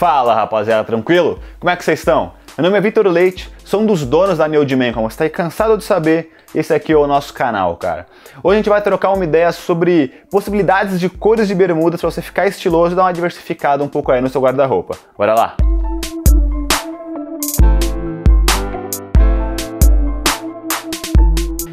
Fala rapaziada, tranquilo? Como é que vocês estão? Meu nome é Vitor Leite, sou um dos donos da New Man, como você está aí cansado de saber, esse aqui é o nosso canal, cara. Hoje a gente vai trocar uma ideia sobre possibilidades de cores de bermudas para você ficar estiloso e dar uma diversificada um pouco aí no seu guarda-roupa. Bora lá!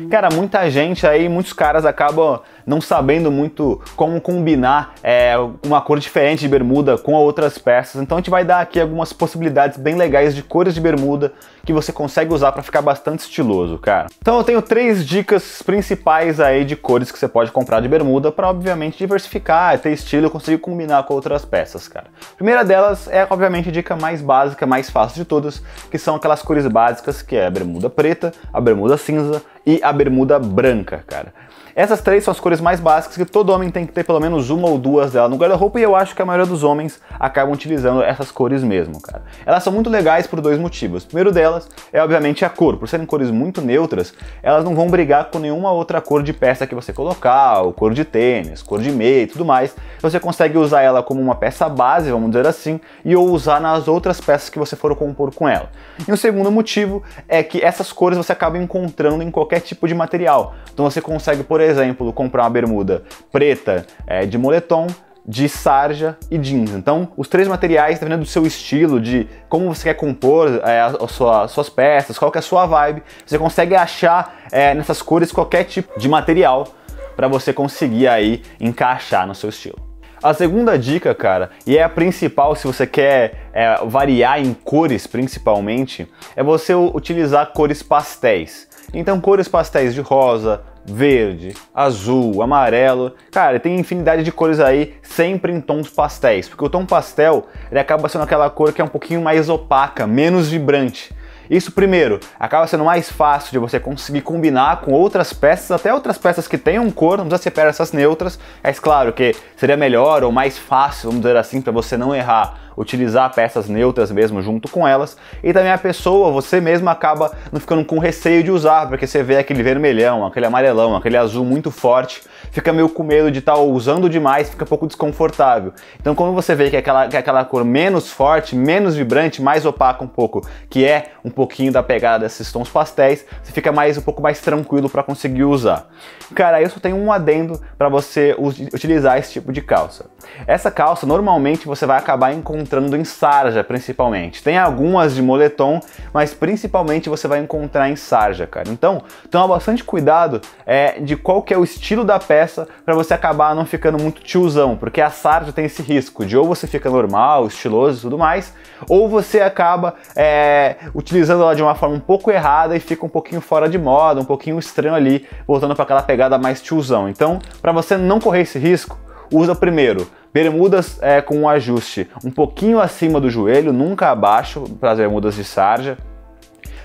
Cara, muita gente aí, muitos caras acabam não sabendo muito como combinar é, uma cor diferente de bermuda com outras peças. Então a gente vai dar aqui algumas possibilidades bem legais de cores de bermuda que você consegue usar para ficar bastante estiloso, cara. Então eu tenho três dicas principais aí de cores que você pode comprar de bermuda para obviamente diversificar, ter estilo e conseguir combinar com outras peças, cara. A primeira delas é obviamente a dica mais básica, mais fácil de todas, que são aquelas cores básicas que é a bermuda preta, a bermuda cinza e a bermuda branca, cara. Essas três são as cores mais básicas que todo homem tem que ter pelo menos uma ou duas dela no guarda-roupa e eu acho que a maioria dos homens acabam utilizando essas cores mesmo, cara. Elas são muito legais por dois motivos. O primeiro delas é obviamente a cor. Por serem cores muito neutras, elas não vão brigar com nenhuma outra cor de peça que você colocar, ou cor de tênis, cor de meia e tudo mais. Você consegue usar ela como uma peça base, vamos dizer assim, e ou usar nas outras peças que você for compor com ela. E o segundo motivo é que essas cores você acaba encontrando em qualquer tipo de material. Então você consegue, por exemplo, comprar uma bermuda preta é, de moletom, de sarja e jeans. Então, os três materiais, dependendo do seu estilo, de como você quer compor é, as sua, suas peças, qual que é a sua vibe, você consegue achar é, nessas cores qualquer tipo de material para você conseguir aí encaixar no seu estilo. A segunda dica, cara, e é a principal se você quer é, variar em cores principalmente, é você utilizar cores pastéis. Então, cores pastéis de rosa, verde, azul, amarelo. Cara, tem infinidade de cores aí, sempre em tons pastéis, porque o tom pastel ele acaba sendo aquela cor que é um pouquinho mais opaca, menos vibrante. Isso, primeiro, acaba sendo mais fácil de você conseguir combinar com outras peças, até outras peças que tenham cor, não precisa ser peças neutras, mas claro que seria melhor ou mais fácil, vamos dizer assim, para você não errar utilizar peças neutras mesmo junto com elas. E também a pessoa, você mesmo acaba não ficando com receio de usar, porque você vê aquele vermelhão, aquele amarelão, aquele azul muito forte, fica meio com medo de estar tá usando demais, fica um pouco desconfortável. Então quando você vê que é aquela, que é aquela cor menos forte, menos vibrante, mais opaca um pouco, que é um pouquinho da pegada desses tons pastéis, você fica mais um pouco mais tranquilo para conseguir usar. Cara, eu só tenho um adendo para você utilizar esse tipo de calça. Essa calça normalmente você vai acabar encontrando encontrando em sarja, principalmente. Tem algumas de moletom, mas principalmente você vai encontrar em sarja, cara. Então, toma bastante cuidado é, de qual que é o estilo da peça para você acabar não ficando muito tiozão, porque a sarja tem esse risco de ou você fica normal, estiloso e tudo mais, ou você acaba é, utilizando ela de uma forma um pouco errada e fica um pouquinho fora de moda, um pouquinho estranho ali, voltando para aquela pegada mais tiozão. Então, para você não correr esse risco, usa primeiro bermudas é, com um ajuste um pouquinho acima do joelho, nunca abaixo, para as bermudas de sarja.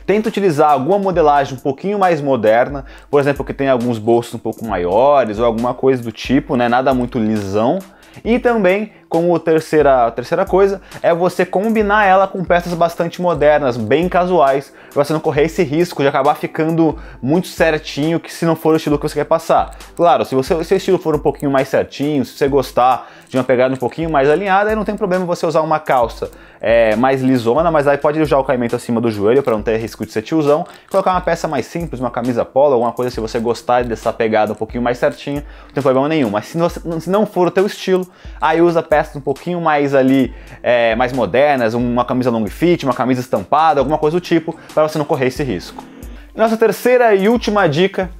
Tenta utilizar alguma modelagem um pouquinho mais moderna, por exemplo, que tem alguns bolsos um pouco maiores ou alguma coisa do tipo, né? Nada muito lisão. E também como terceira, terceira coisa, é você combinar ela com peças bastante modernas, bem casuais, pra você não correr esse risco de acabar ficando muito certinho, que se não for o estilo que você quer passar. Claro, se o seu estilo for um pouquinho mais certinho, se você gostar de uma pegada um pouquinho mais alinhada, aí não tem problema você usar uma calça é, mais lisona, mas aí pode usar o caimento acima do joelho para não ter risco de ser tiozão, colocar uma peça mais simples, uma camisa polo, alguma coisa se você gostar dessa pegada um pouquinho mais certinha, não tem problema nenhum. Mas se não, se não for o teu estilo, aí usa peça um pouquinho mais ali, é, mais modernas, uma camisa long fit, uma camisa estampada, alguma coisa do tipo, para você não correr esse risco. Nossa terceira e última dica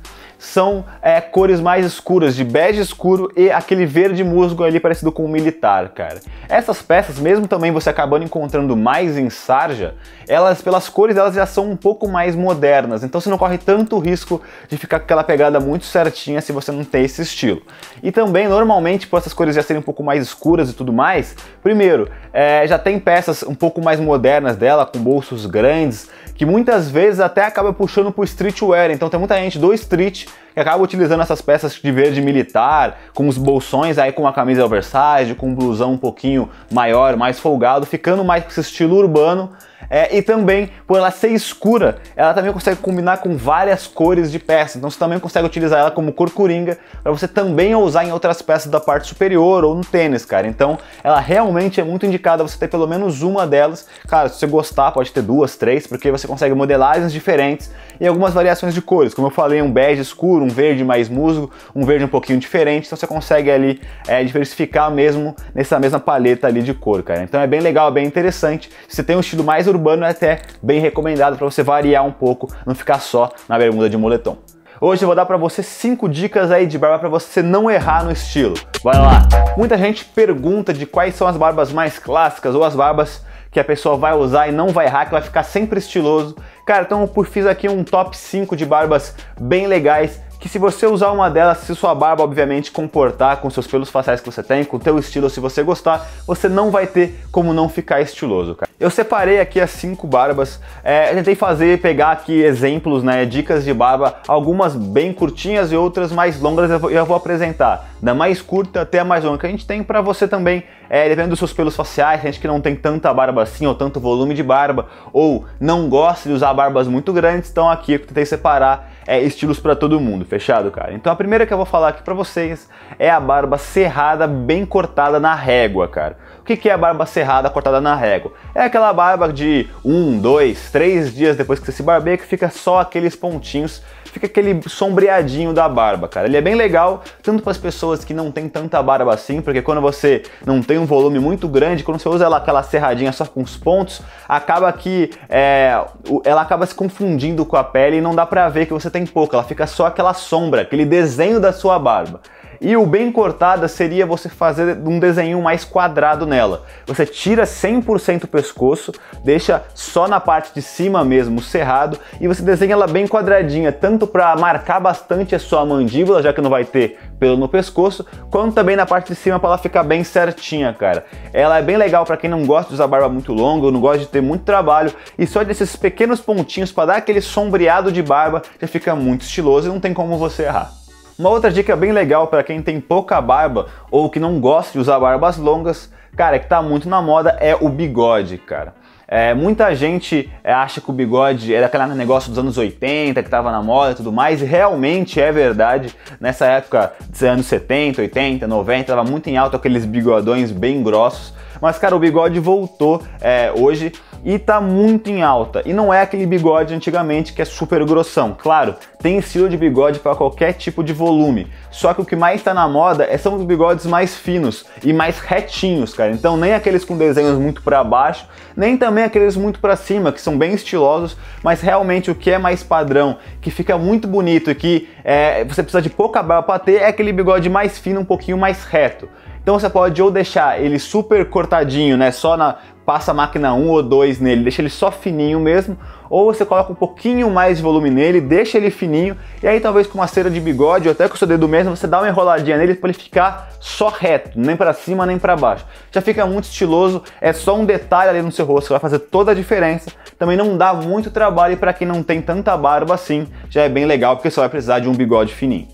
são é, cores mais escuras, de bege escuro e aquele verde musgo ali parecido com o militar, cara. Essas peças, mesmo também você acabando encontrando mais em sarja, elas, pelas cores, elas já são um pouco mais modernas, então você não corre tanto risco de ficar com aquela pegada muito certinha se você não tem esse estilo. E também, normalmente, por essas cores já serem um pouco mais escuras e tudo mais, primeiro, é, já tem peças um pouco mais modernas dela, com bolsos grandes, que muitas vezes até acaba puxando pro streetwear, então tem muita gente do street que acaba utilizando essas peças de verde militar, com os bolsões aí com uma camisa oversize, com um blusão um pouquinho maior, mais folgado, ficando mais com esse estilo urbano É, e também, por ela ser escura, ela também consegue combinar com várias cores de peça. Então você também consegue utilizar ela como cor coringa para você também usar em outras peças da parte superior ou no tênis, cara. Então ela realmente é muito indicada você ter pelo menos uma delas. Cara, se você gostar, pode ter duas, três, porque você consegue modelagens diferentes e algumas variações de cores. Como eu falei, um bege escuro, um verde mais musgo, um verde um pouquinho diferente. Então você consegue ali é, diversificar mesmo nessa mesma paleta ali de cor, cara. Então é bem legal, bem interessante. Se você tem um estilo mais urbano, é até bem recomendado para você variar um pouco, não ficar só na bermuda de moletom. Hoje eu vou dar para você cinco dicas aí de barba para você não errar no estilo. Vai lá. Muita gente pergunta de quais são as barbas mais clássicas ou as barbas que a pessoa vai usar e não vai errar, que vai ficar sempre estiloso. Cara, então eu fiz aqui um top 5 de barbas bem legais que se você usar uma delas, se sua barba obviamente comportar com seus pelos faciais que você tem, com o teu estilo, se você gostar, você não vai ter como não ficar estiloso, cara. Eu separei aqui as cinco barbas, é, tentei fazer, pegar aqui exemplos, né, dicas de barba, algumas bem curtinhas e outras mais longas eu vou, eu vou apresentar, da mais curta até a mais longa, que a gente tem para você também, é, dependendo dos seus pelos faciais, gente que não tem tanta barba assim, ou tanto volume de barba, ou não gosta de usar barbas muito grandes, então aqui eu tentei separar é, estilos para todo mundo, fechado, cara? Então a primeira que eu vou falar aqui para vocês é a barba cerrada bem cortada na régua, cara. O que, é a barba cerrada cortada na régua? É aquela barba de um, dois, três dias depois que você se barbeia que fica só aqueles pontinhos fica aquele sombreadinho da barba, cara. Ele é bem legal, tanto para as pessoas que não tem tanta barba assim, porque quando você não tem um volume muito grande, quando você usa ela, aquela serradinha só com os pontos, acaba que é, ela acaba se confundindo com a pele e não dá pra ver que você tem pouco, ela fica só aquela sombra, aquele desenho da sua barba. E o bem cortada seria você fazer um desenho mais quadrado nela. Você tira 100% o pescoço, deixa só na parte de cima mesmo cerrado e você desenha ela bem quadradinha, tanto para marcar bastante a sua mandíbula, já que não vai ter pelo no pescoço, quanto também na parte de cima para ela ficar bem certinha, cara. Ela é bem legal para quem não gosta de usar barba muito longa, não gosta de ter muito trabalho e só desses pequenos pontinhos para dar aquele sombreado de barba já fica muito estiloso e não tem como você errar. Uma outra dica bem legal para quem tem pouca barba ou que não gosta de usar barbas longas, cara, que tá muito na moda é o bigode, cara. É, muita gente é, acha que o bigode era aquele negócio dos anos 80 que estava na moda e tudo mais, e realmente é verdade. Nessa época dos anos 70, 80, 90, estava muito em alta aqueles bigodões bem grossos. Mas, cara, o bigode voltou é, hoje e tá muito em alta. E não é aquele bigode antigamente que é super grossão. Claro, tem estilo de bigode para qualquer tipo de volume. Só que o que mais está na moda é, são os bigodes mais finos e mais retinhos, cara. Então nem aqueles com desenhos muito para baixo, nem também aqueles muito para cima, que são bem estilosos, mas realmente o que é mais padrão, que fica muito bonito e que é, você precisa de pouca barba para ter, é aquele bigode mais fino, um pouquinho mais reto. Então você pode ou deixar ele super cortadinho, né, só na passa a máquina 1 ou 2 nele, deixa ele só fininho mesmo, ou você coloca um pouquinho mais de volume nele, deixa ele fininho, e aí talvez com uma cera de bigode ou até com o seu dedo mesmo, você dá uma enroladinha nele para ele ficar só reto, nem para cima nem para baixo. Já fica muito estiloso, é só um detalhe ali no seu rosto que vai fazer toda a diferença. Também não dá muito trabalho para quem não tem tanta barba assim, já é bem legal porque só vai precisar de um bigode fininho.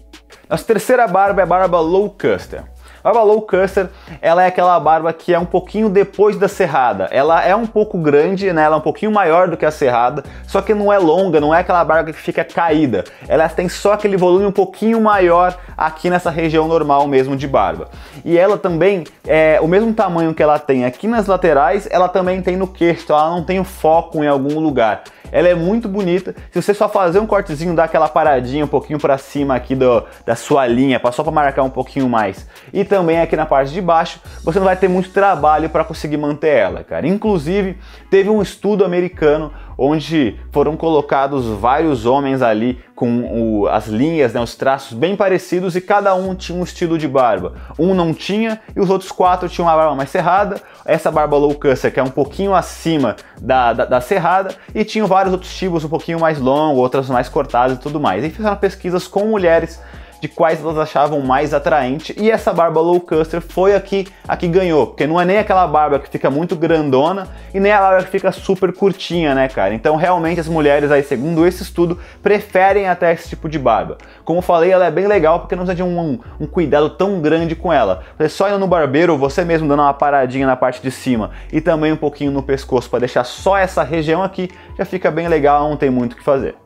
Nossa terceira barba é a barba low custom. Barba low custer, ela é aquela barba que é um pouquinho depois da serrada. Ela é um pouco grande, né? Ela é um pouquinho maior do que a serrada, só que não é longa, não é aquela barba que fica caída. Ela tem só aquele volume um pouquinho maior aqui nessa região normal mesmo de barba. E ela também é o mesmo tamanho que ela tem aqui nas laterais, ela também tem no queixo, então ela não tem o foco em algum lugar. Ela é muito bonita. Se você só fazer um cortezinho, dar aquela paradinha um pouquinho para cima aqui do, da sua linha, só para marcar um pouquinho mais. E também aqui na parte de baixo, você não vai ter muito trabalho para conseguir manter ela, cara. Inclusive, teve um estudo americano onde foram colocados vários homens ali com o, as linhas, né, os traços bem parecidos e cada um tinha um estilo de barba. Um não tinha e os outros quatro tinham uma barba mais cerrada, essa barba low que é um pouquinho acima da, da, da cerrada e tinham vários outros tipos um pouquinho mais longos, outras mais cortadas e tudo mais. E fizeram pesquisas com mulheres de quais elas achavam mais atraente e essa barba low custer foi aqui a que ganhou, porque não é nem aquela barba que fica muito grandona e nem a barba que fica super curtinha, né, cara? Então realmente as mulheres aí, segundo esse estudo, preferem até esse tipo de barba. Como falei, ela é bem legal porque não precisa de um, um, um cuidado tão grande com ela. Você só indo no barbeiro, você mesmo dando uma paradinha na parte de cima e também um pouquinho no pescoço para deixar só essa região aqui, já fica bem legal, não tem muito o que fazer.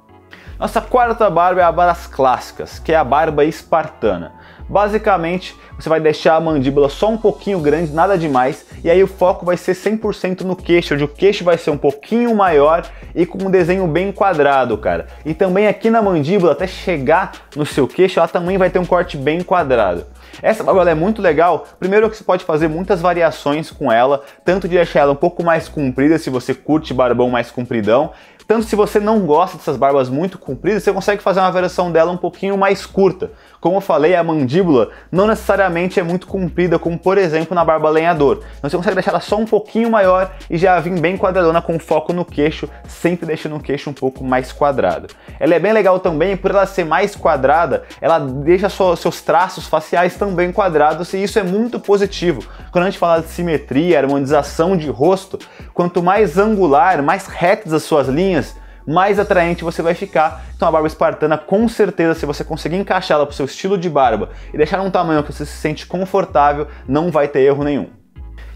Nossa quarta barba é a das clássicas, que é a barba espartana. Basicamente, você vai deixar a mandíbula só um pouquinho grande, nada demais, e aí o foco vai ser 100% no queixo, onde o queixo vai ser um pouquinho maior e com um desenho bem quadrado, cara. E também aqui na mandíbula, até chegar no seu queixo, ela também vai ter um corte bem quadrado. Essa barba é muito legal, primeiro que você pode fazer muitas variações com ela, tanto de deixar ela um pouco mais comprida, se você curte barbão mais compridão, tanto se você não gosta dessas barbas muito compridas, você consegue fazer uma versão dela um pouquinho mais curta. Como eu falei, a mandíbula não necessariamente é muito comprida, como por exemplo na barba lenhador. Então você consegue deixar ela só um pouquinho maior e já vir bem quadradona com foco no queixo, sempre deixando o queixo um pouco mais quadrado. Ela é bem legal também, por ela ser mais quadrada, ela deixa seus traços faciais também quadrados e isso é muito positivo. Quando a gente fala de simetria, harmonização de rosto, quanto mais angular, mais retas as suas linhas, mais atraente você vai ficar. Então a barba espartana, com certeza, se você conseguir encaixá-la para o seu estilo de barba e deixar num tamanho que você se sente confortável, não vai ter erro nenhum.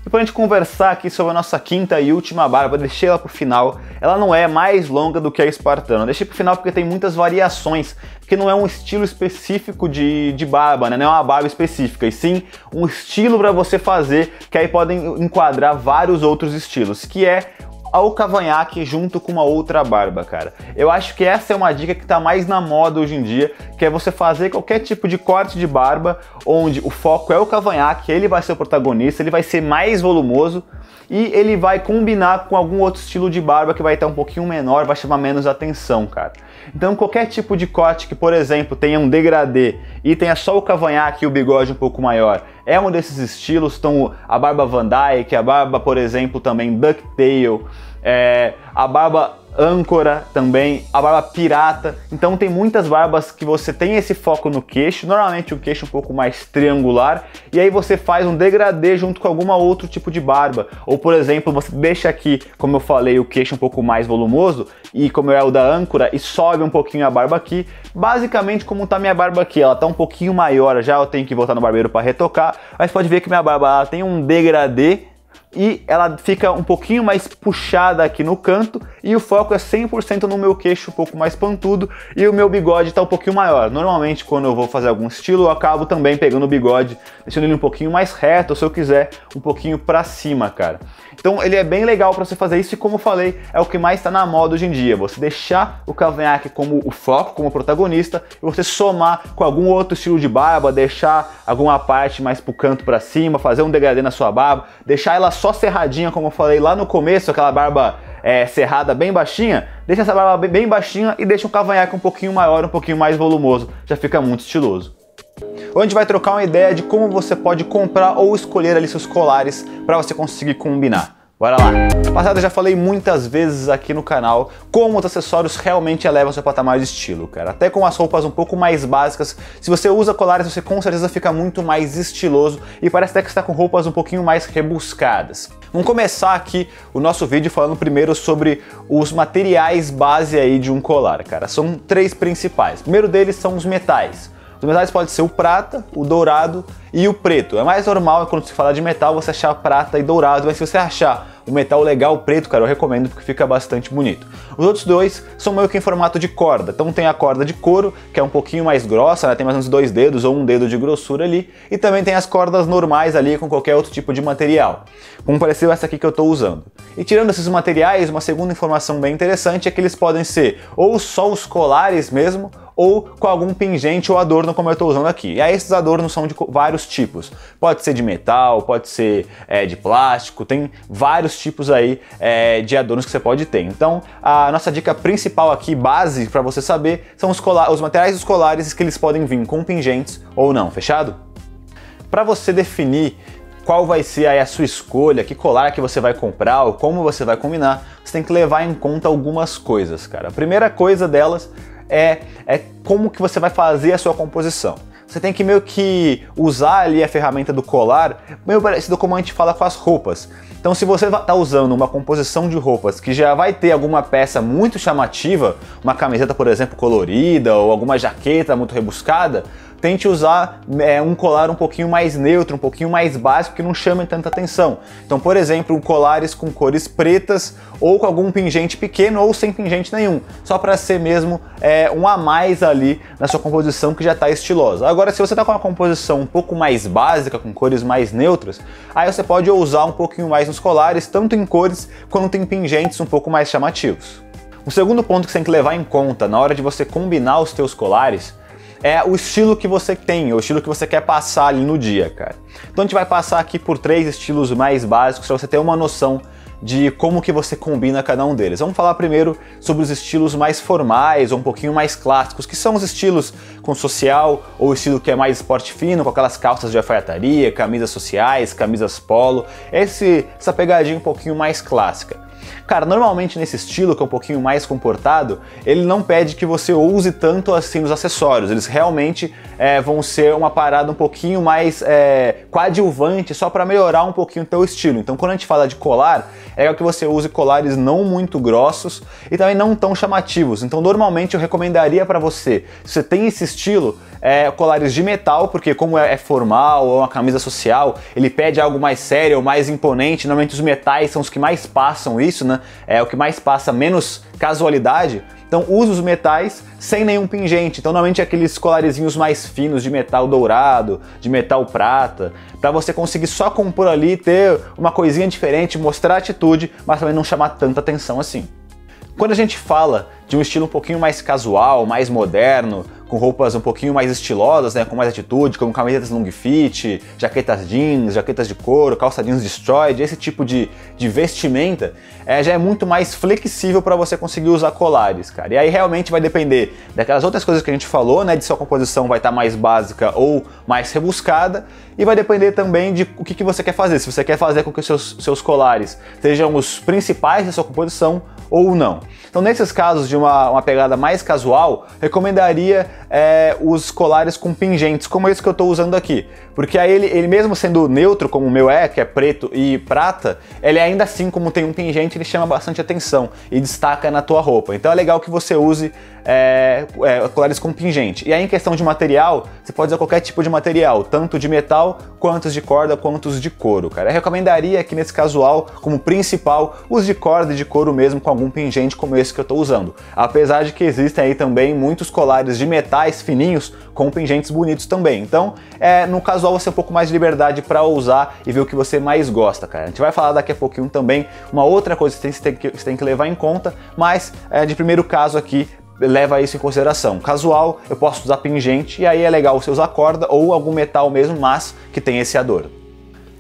E para a gente conversar aqui sobre a nossa quinta e última barba, deixei ela para o final. Ela não é mais longa do que a espartana. Deixei para o final porque tem muitas variações, porque não é um estilo específico de, de barba, né? não é uma barba específica, e sim um estilo para você fazer, que aí podem enquadrar vários outros estilos, que é ao cavanhaque junto com uma outra barba, cara. Eu acho que essa é uma dica que tá mais na moda hoje em dia, que é você fazer qualquer tipo de corte de barba, onde o foco é o cavanhaque, ele vai ser o protagonista, ele vai ser mais volumoso e ele vai combinar com algum outro estilo de barba que vai estar um pouquinho menor, vai chamar menos atenção, cara. Então qualquer tipo de corte que, por exemplo, tenha um degradê e tenha só o cavanhaque e o bigode um pouco maior, é um desses estilos. Então a barba Van Dyke, a barba, por exemplo, também Ducktail, é, a barba âncora também, a barba pirata. Então tem muitas barbas que você tem esse foco no queixo, normalmente o queixo um pouco mais triangular, e aí você faz um degradê junto com alguma outro tipo de barba. Ou por exemplo, você deixa aqui, como eu falei, o queixo um pouco mais volumoso, e como é o da âncora, e sobe um pouquinho a barba aqui. Basicamente como tá minha barba aqui, ela tá um pouquinho maior, já eu tenho que voltar no barbeiro para retocar, mas pode ver que minha barba tem um degradê e ela fica um pouquinho mais puxada aqui no canto e o foco é 100% no meu queixo um pouco mais pontudo e o meu bigode está um pouquinho maior. Normalmente quando eu vou fazer algum estilo eu acabo também pegando o bigode, deixando ele um pouquinho mais reto, ou se eu quiser um pouquinho para cima, cara. Então ele é bem legal para você fazer isso e como eu falei, é o que mais está na moda hoje em dia, você deixar o cavanhaque como o foco, como protagonista e você somar com algum outro estilo de barba, deixar alguma parte mais pro canto para cima, fazer um degradê na sua barba, deixar ela só cerradinha, como eu falei lá no começo, aquela barba é, cerrada bem baixinha, deixa essa barba bem baixinha e deixa um cavanhaque um pouquinho maior, um pouquinho mais volumoso, já fica muito estiloso. Hoje a gente vai trocar uma ideia de como você pode comprar ou escolher ali seus colares para você conseguir combinar. Bora lá! Passado eu já falei muitas vezes aqui no canal como os acessórios realmente elevam seu patamar de estilo, cara. Até com as roupas um pouco mais básicas, se você usa colares você com certeza fica muito mais estiloso e parece até que está com roupas um pouquinho mais rebuscadas. Vamos começar aqui o nosso vídeo falando primeiro sobre os materiais base aí de um colar, cara. São três principais. O primeiro deles são os metais. Os metais podem ser o prata, o dourado e o preto. É mais normal quando se fala de metal você achar prata e dourado, mas se você achar o metal legal preto, cara, eu recomendo porque fica bastante bonito. Os outros dois são meio que em formato de corda. Então tem a corda de couro, que é um pouquinho mais grossa, né? tem mais uns dois dedos ou um dedo de grossura ali. E também tem as cordas normais ali com qualquer outro tipo de material. Como pareceu essa aqui que eu estou usando. E tirando esses materiais, uma segunda informação bem interessante é que eles podem ser ou só os colares mesmo, ou com algum pingente ou adorno como eu estou usando aqui. E aí esses adornos são de vários tipos. Pode ser de metal, pode ser é, de plástico, tem vários tipos aí é, de adornos que você pode ter. Então a nossa dica principal aqui, base para você saber, são os, os materiais dos colares que eles podem vir com pingentes ou não, fechado? Para você definir qual vai ser a sua escolha, que colar que você vai comprar ou como você vai combinar, você tem que levar em conta algumas coisas, cara. A primeira coisa delas é, é como que você vai fazer a sua composição. Você tem que meio que usar ali a ferramenta do colar, meio parecido como a gente fala com as roupas. Então, se você está usando uma composição de roupas que já vai ter alguma peça muito chamativa, uma camiseta, por exemplo, colorida ou alguma jaqueta muito rebuscada, tente usar é, um colar um pouquinho mais neutro, um pouquinho mais básico, que não chame tanta atenção. Então, por exemplo, colares com cores pretas ou com algum pingente pequeno ou sem pingente nenhum, só para ser mesmo é, um a mais ali na sua composição que já está estilosa. Agora, se você está com uma composição um pouco mais básica, com cores mais neutras, aí você pode usar um pouquinho mais nos colares, tanto em cores quanto em pingentes um pouco mais chamativos. O segundo ponto que você tem que levar em conta na hora de você combinar os teus colares é o estilo que você tem, o estilo que você quer passar ali no dia, cara. Então a gente vai passar aqui por três estilos mais básicos para você ter uma noção de como que você combina cada um deles. Vamos falar primeiro sobre os estilos mais formais ou um pouquinho mais clássicos, que são os estilos com social ou estilo que é mais esporte fino, com aquelas calças de alfaiataria, camisas sociais, camisas polo, esse, essa pegadinha um pouquinho mais clássica. Cara, normalmente nesse estilo, que é um pouquinho mais comportado, ele não pede que você use tanto assim os acessórios. Eles realmente é, vão ser uma parada um pouquinho mais é, coadjuvante, só para melhorar um pouquinho o teu estilo. Então, quando a gente fala de colar, é que você use colares não muito grossos e também não tão chamativos. Então, normalmente eu recomendaria para você, se você tem esse estilo, é, colares de metal, porque como é, é formal ou uma camisa social, ele pede algo mais sério ou mais imponente. Normalmente os metais são os que mais passam isso, né? É o que mais passa menos casualidade. Então use os metais sem nenhum pingente. Então normalmente é aqueles colarezinhos mais finos de metal dourado, de metal prata, para você conseguir só compor ali, ter uma coisinha diferente, mostrar atitude, mas também não chamar tanta atenção assim. Quando a gente fala de um estilo um pouquinho mais casual, mais moderno, com roupas um pouquinho mais estilosas, né, com mais atitude, como camisetas long fit, jaquetas jeans, jaquetas de couro, calça jeans destroyed, esse tipo de, de vestimenta, é, já é muito mais flexível para você conseguir usar colares, cara. E aí realmente vai depender daquelas outras coisas que a gente falou, né, de sua composição vai estar tá mais básica ou mais rebuscada, e vai depender também de o que, que você quer fazer. Se você quer fazer com que os seus, seus colares sejam os principais da sua composição ou não. Então, nesses casos de uma, uma pegada mais casual, recomendaria é, os colares com pingentes, como esse que eu estou usando aqui. Porque aí ele, ele mesmo sendo neutro, como o meu é, que é preto e prata, ele ainda assim, como tem um pingente, ele chama bastante atenção e destaca na tua roupa. Então é legal que você use é, é, colares com pingente. E aí em questão de material, você pode usar qualquer tipo de material, tanto de metal, quanto de corda, quanto de couro, cara. Eu recomendaria aqui nesse casual, como principal, use de corda e de couro mesmo com algum pingente como esse que eu estou usando. Apesar de que existem aí também muitos colares de metais fininhos com pingentes bonitos também. Então, é, no casual você um pouco mais de liberdade para usar e ver o que você mais gosta, cara. A gente vai falar daqui a pouquinho também uma outra coisa que você tem que, você tem que levar em conta, mas é, de primeiro caso aqui, leva isso em consideração. Casual, eu posso usar pingente e aí é legal você usar corda ou algum metal mesmo, mas que tem esse adorno.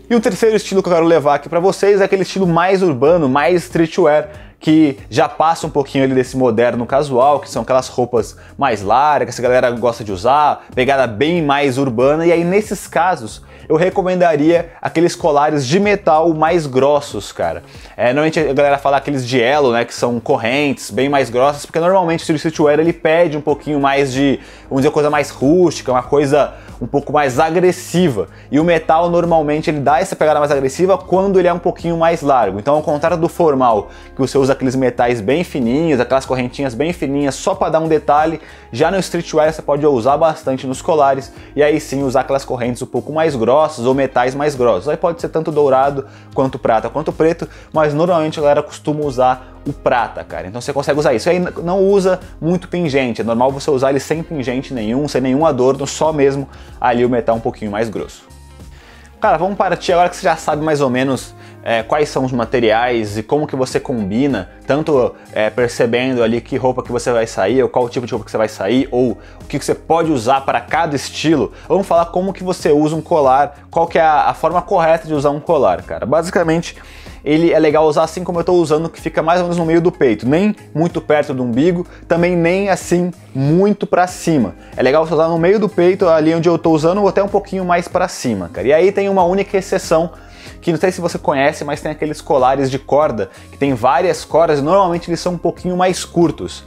E o terceiro estilo que eu quero levar aqui para vocês é aquele estilo mais urbano, mais streetwear, que já passa um pouquinho ali desse moderno casual, que são aquelas roupas mais largas, que a galera gosta de usar, pegada bem mais urbana, e aí nesses casos eu recomendaria aqueles colares de metal mais grossos, cara. É, normalmente a galera fala aqueles de elo, né, que são correntes, bem mais grossas, porque normalmente o streetwear ele pede um pouquinho mais de, vamos dizer, coisa mais rústica, uma coisa um pouco mais agressiva. E o metal normalmente ele dá essa pegada mais agressiva quando ele é um pouquinho mais largo. Então, ao contrário do formal, que você usa aqueles metais bem fininhos, aquelas correntinhas bem fininhas só para dar um detalhe, já no streetwear você pode usar bastante nos colares e aí sim usar aquelas correntes um pouco mais grossas ou metais mais grossos. Aí pode ser tanto dourado quanto prata quanto preto, mas normalmente a galera costuma usar o prata, cara. Então você consegue usar isso. Aí não usa muito pingente, é normal você usar ele sem pingente nenhum, sem nenhum adorno, só mesmo ali o metal um pouquinho mais grosso. Cara, vamos partir agora que você já sabe mais ou menos é, quais são os materiais e como que você combina, tanto é, percebendo ali que roupa que você vai sair, ou qual tipo de roupa que você vai sair, ou o que, que você pode usar para cada estilo. Vamos falar como que você usa um colar, qual que é a, a forma correta de usar um colar, cara. Basicamente, ele é legal usar assim como eu estou usando, que fica mais ou menos no meio do peito, nem muito perto do umbigo, também nem assim muito para cima. É legal você usar no meio do peito, ali onde eu estou usando, ou até um pouquinho mais para cima, cara. E aí tem uma única exceção que não sei se você conhece, mas tem aqueles colares de corda que tem várias cordas e normalmente eles são um pouquinho mais curtos.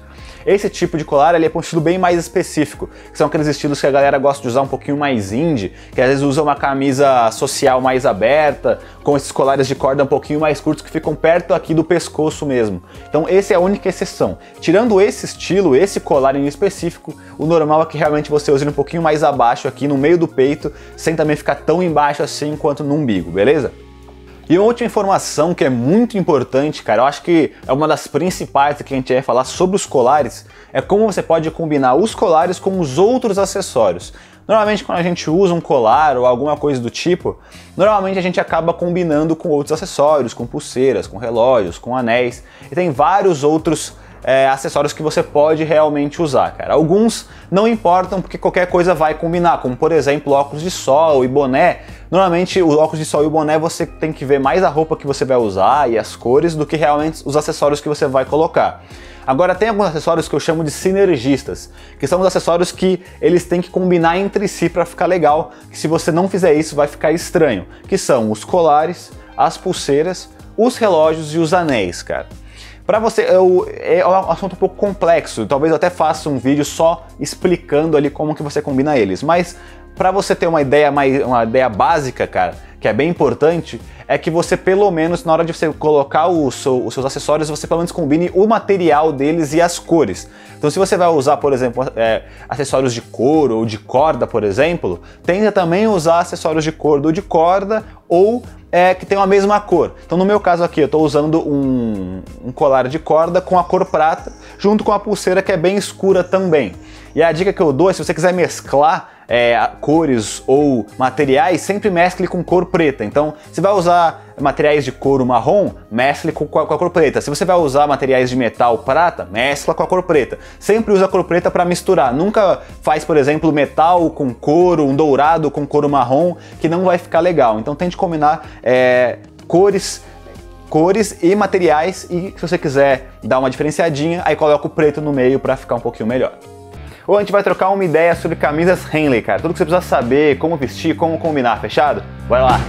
Esse tipo de colar ele é para um estilo bem mais específico, que são aqueles estilos que a galera gosta de usar um pouquinho mais indie, que às vezes usa uma camisa social mais aberta, com esses colares de corda um pouquinho mais curtos que ficam perto aqui do pescoço mesmo. Então esse é a única exceção. Tirando esse estilo, esse colar em específico, o normal é que realmente você use um pouquinho mais abaixo aqui no meio do peito, sem também ficar tão embaixo assim quanto no umbigo, beleza? E uma última informação que é muito importante, cara, eu acho que é uma das principais que a gente vai falar sobre os colares, é como você pode combinar os colares com os outros acessórios. Normalmente quando a gente usa um colar ou alguma coisa do tipo, normalmente a gente acaba combinando com outros acessórios, com pulseiras, com relógios, com anéis, e tem vários outros é, acessórios que você pode realmente usar, cara. Alguns não importam porque qualquer coisa vai combinar, como por exemplo óculos de sol e boné. Normalmente o óculos de sol e o boné você tem que ver mais a roupa que você vai usar e as cores do que realmente os acessórios que você vai colocar. Agora tem alguns acessórios que eu chamo de sinergistas, que são os acessórios que eles têm que combinar entre si para ficar legal, que se você não fizer isso vai ficar estranho, que são os colares, as pulseiras, os relógios e os anéis, cara. Para você, eu, é um assunto um pouco complexo, talvez eu até faça um vídeo só explicando ali como que você combina eles, mas para você ter uma ideia mais uma ideia básica, cara, que é bem importante, é que você pelo menos na hora de você colocar seu, os seus acessórios, você pelo menos combine o material deles e as cores. Então se você vai usar, por exemplo, é, acessórios de couro ou de corda, por exemplo, tenta também usar acessórios de couro ou de corda ou é, que tem a mesma cor. Então no meu caso aqui eu estou usando um, um, colar de corda com a cor prata, junto com a pulseira que é bem escura também. E a dica que eu dou é se você quiser mesclar é, cores ou materiais, sempre mescle com cor preta. Então, se vai usar materiais de couro marrom, mescle com, com, a cor preta. Se você vai usar materiais de metal prata, mescla com a cor preta. Sempre usa a cor preta para misturar. Nunca faz, por exemplo, metal com couro, um dourado com couro marrom, que não vai ficar legal. Então tente combinar é, cores cores e materiais e se você quiser dar uma diferenciadinha, aí coloca o preto no meio para ficar um pouquinho melhor. Ou a gente vai trocar uma ideia sobre camisas Henley, cara. Tudo que você precisa saber, como vestir, como combinar, fechado? Vai lá!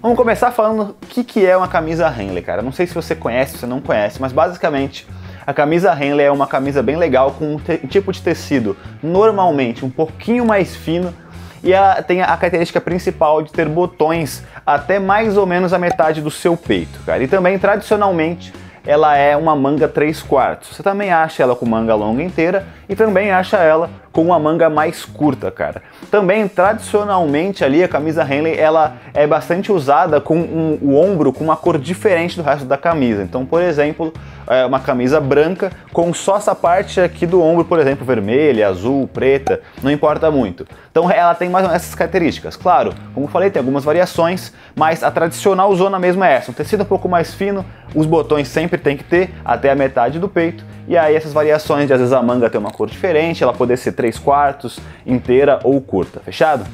Vamos começar falando o que, que é uma camisa Henley, cara. Não sei se você conhece, se você não conhece, mas basicamente a camisa Henley é uma camisa bem legal com um tipo de tecido normalmente um pouquinho mais fino e ela tem a característica principal de ter botões até mais ou menos a metade do seu peito, cara. E também tradicionalmente ela é uma manga 3 quartos. Você também acha ela com manga longa inteira e também acha ela com uma manga mais curta, cara. Também, tradicionalmente ali, a camisa Henley, ela é bastante usada com um, o ombro com uma cor diferente do resto da camisa. Então, por exemplo, é uma camisa branca com só essa parte aqui do ombro, por exemplo, vermelha, azul, preta, não importa muito. Então, ela tem mais ou menos essas características. Claro, como falei, tem algumas variações, mas a tradicional zona mesmo é essa. Um tecido um pouco mais fino, os botões sempre tem que ter até a metade do peito e aí essas variações de às vezes a manga ter uma cor diferente, ela poder ser 3 quartos, inteira ou curta, fechado?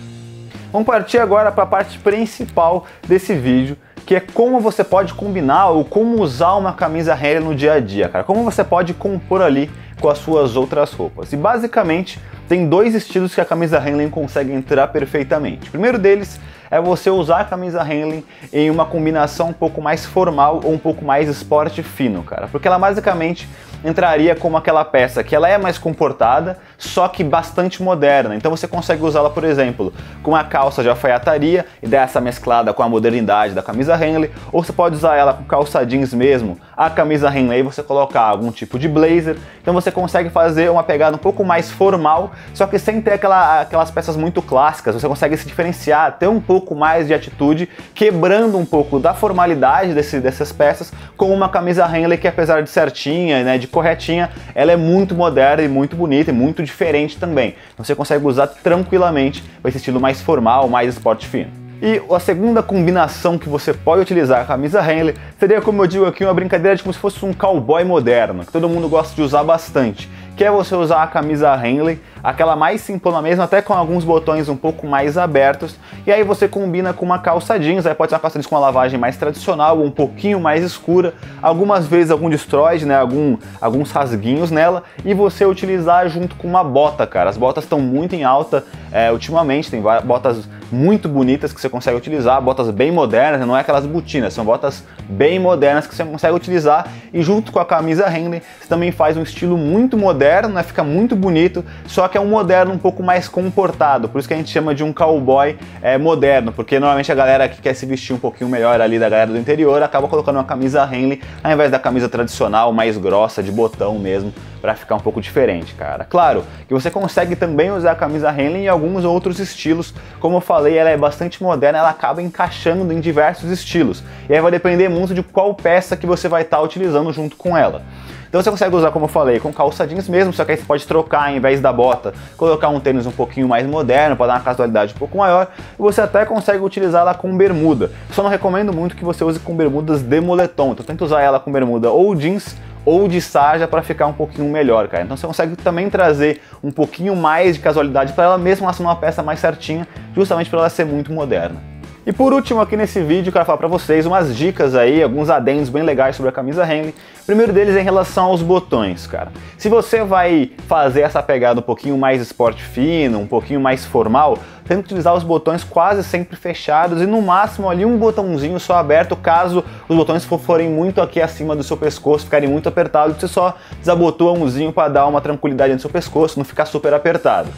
Vamos partir agora para a parte principal desse vídeo, que é como você pode combinar ou como usar uma camisa Harry no dia a dia, cara. Como você pode compor ali com as suas outras roupas. E basicamente tem dois estilos que a camisa Henley consegue entrar perfeitamente. O primeiro deles é você usar a camisa Henley em uma combinação um pouco mais formal ou um pouco mais esporte fino, cara. Porque ela basicamente entraria como aquela peça que ela é mais comportada, só que bastante moderna. Então você consegue usá-la, por exemplo, com uma calça de alfaiataria e dessa mesclada com a modernidade da camisa Henley, ou você pode usar ela com calça jeans mesmo, a camisa Henley você colocar algum tipo de blazer. Então você consegue fazer uma pegada um pouco mais formal, só que sem ter aquela, aquelas peças muito clássicas. Você consegue se diferenciar, ter um pouco mais de atitude, quebrando um pouco da formalidade desse, dessas peças com uma camisa Henley que apesar de certinha, né, de corretinha, ela é muito moderna e muito bonita e muito diferente também. Você consegue usar tranquilamente com esse estilo mais formal, mais esporte fino. E a segunda combinação que você pode utilizar a camisa Henley seria, como eu digo aqui, uma brincadeira de como se fosse um cowboy moderno, que todo mundo gosta de usar bastante que é você usar a camisa Henley, aquela mais simplona mesmo, até com alguns botões um pouco mais abertos, e aí você combina com uma calça jeans, aí pode ser uma calça jeans com uma lavagem mais tradicional, um pouquinho mais escura, algumas vezes algum destroy, né, algum, alguns rasguinhos nela, e você utilizar junto com uma bota, cara. As botas estão muito em alta é, ultimamente, tem botas muito bonitas que você consegue utilizar, botas bem modernas, não é aquelas botinas, são botas bem modernas que você consegue utilizar, e junto com a camisa Henley, você também faz um estilo muito moderno né? Fica muito bonito, só que é um moderno um pouco mais comportado, por isso que a gente chama de um cowboy é, moderno, porque normalmente a galera que quer se vestir um pouquinho melhor ali da galera do interior acaba colocando uma camisa Henley ao invés da camisa tradicional, mais grossa, de botão mesmo, para ficar um pouco diferente, cara. Claro que você consegue também usar a camisa Henley em alguns outros estilos, como eu falei, ela é bastante moderna, ela acaba encaixando em diversos estilos. E aí vai depender muito de qual peça que você vai estar tá utilizando junto com ela. Então você consegue usar, como eu falei, com calça jeans mesmo, só que aí você pode trocar, em vez da bota, colocar um tênis um pouquinho mais moderno para dar uma casualidade um pouco maior, e você até consegue utilizá-la com bermuda. Só não recomendo muito que você use com bermudas de moletom, então tenta usar ela com bermuda ou jeans ou de sarja para ficar um pouquinho melhor, cara. Então você consegue também trazer um pouquinho mais de casualidade para ela mesmo ela ser uma peça mais certinha, justamente para ela ser muito moderna. E por último aqui nesse vídeo, quero falar para vocês umas dicas aí, alguns adendos bem legais sobre a camisa Henley. Primeiro deles é em relação aos botões, cara. Se você vai fazer essa pegada um pouquinho mais esporte fino, um pouquinho mais formal, tenta utilizar os botões quase sempre fechados e no máximo ali um botãozinho só aberto, caso os botões forem muito aqui acima do seu pescoço, ficarem muito apertados, você só desabotoa umzinho para dar uma tranquilidade no seu pescoço, não ficar super apertado.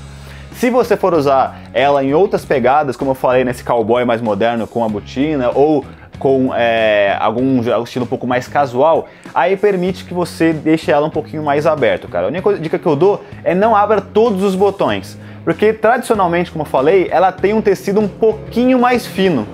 Se você for usar ela em outras pegadas, como eu falei nesse cowboy mais moderno com a botina ou com é, algum estilo um pouco mais casual, aí permite que você deixe ela um pouquinho mais aberta, cara. A única dica que eu dou é não abra todos os botões, porque tradicionalmente, como eu falei, ela tem um tecido um pouquinho mais fino.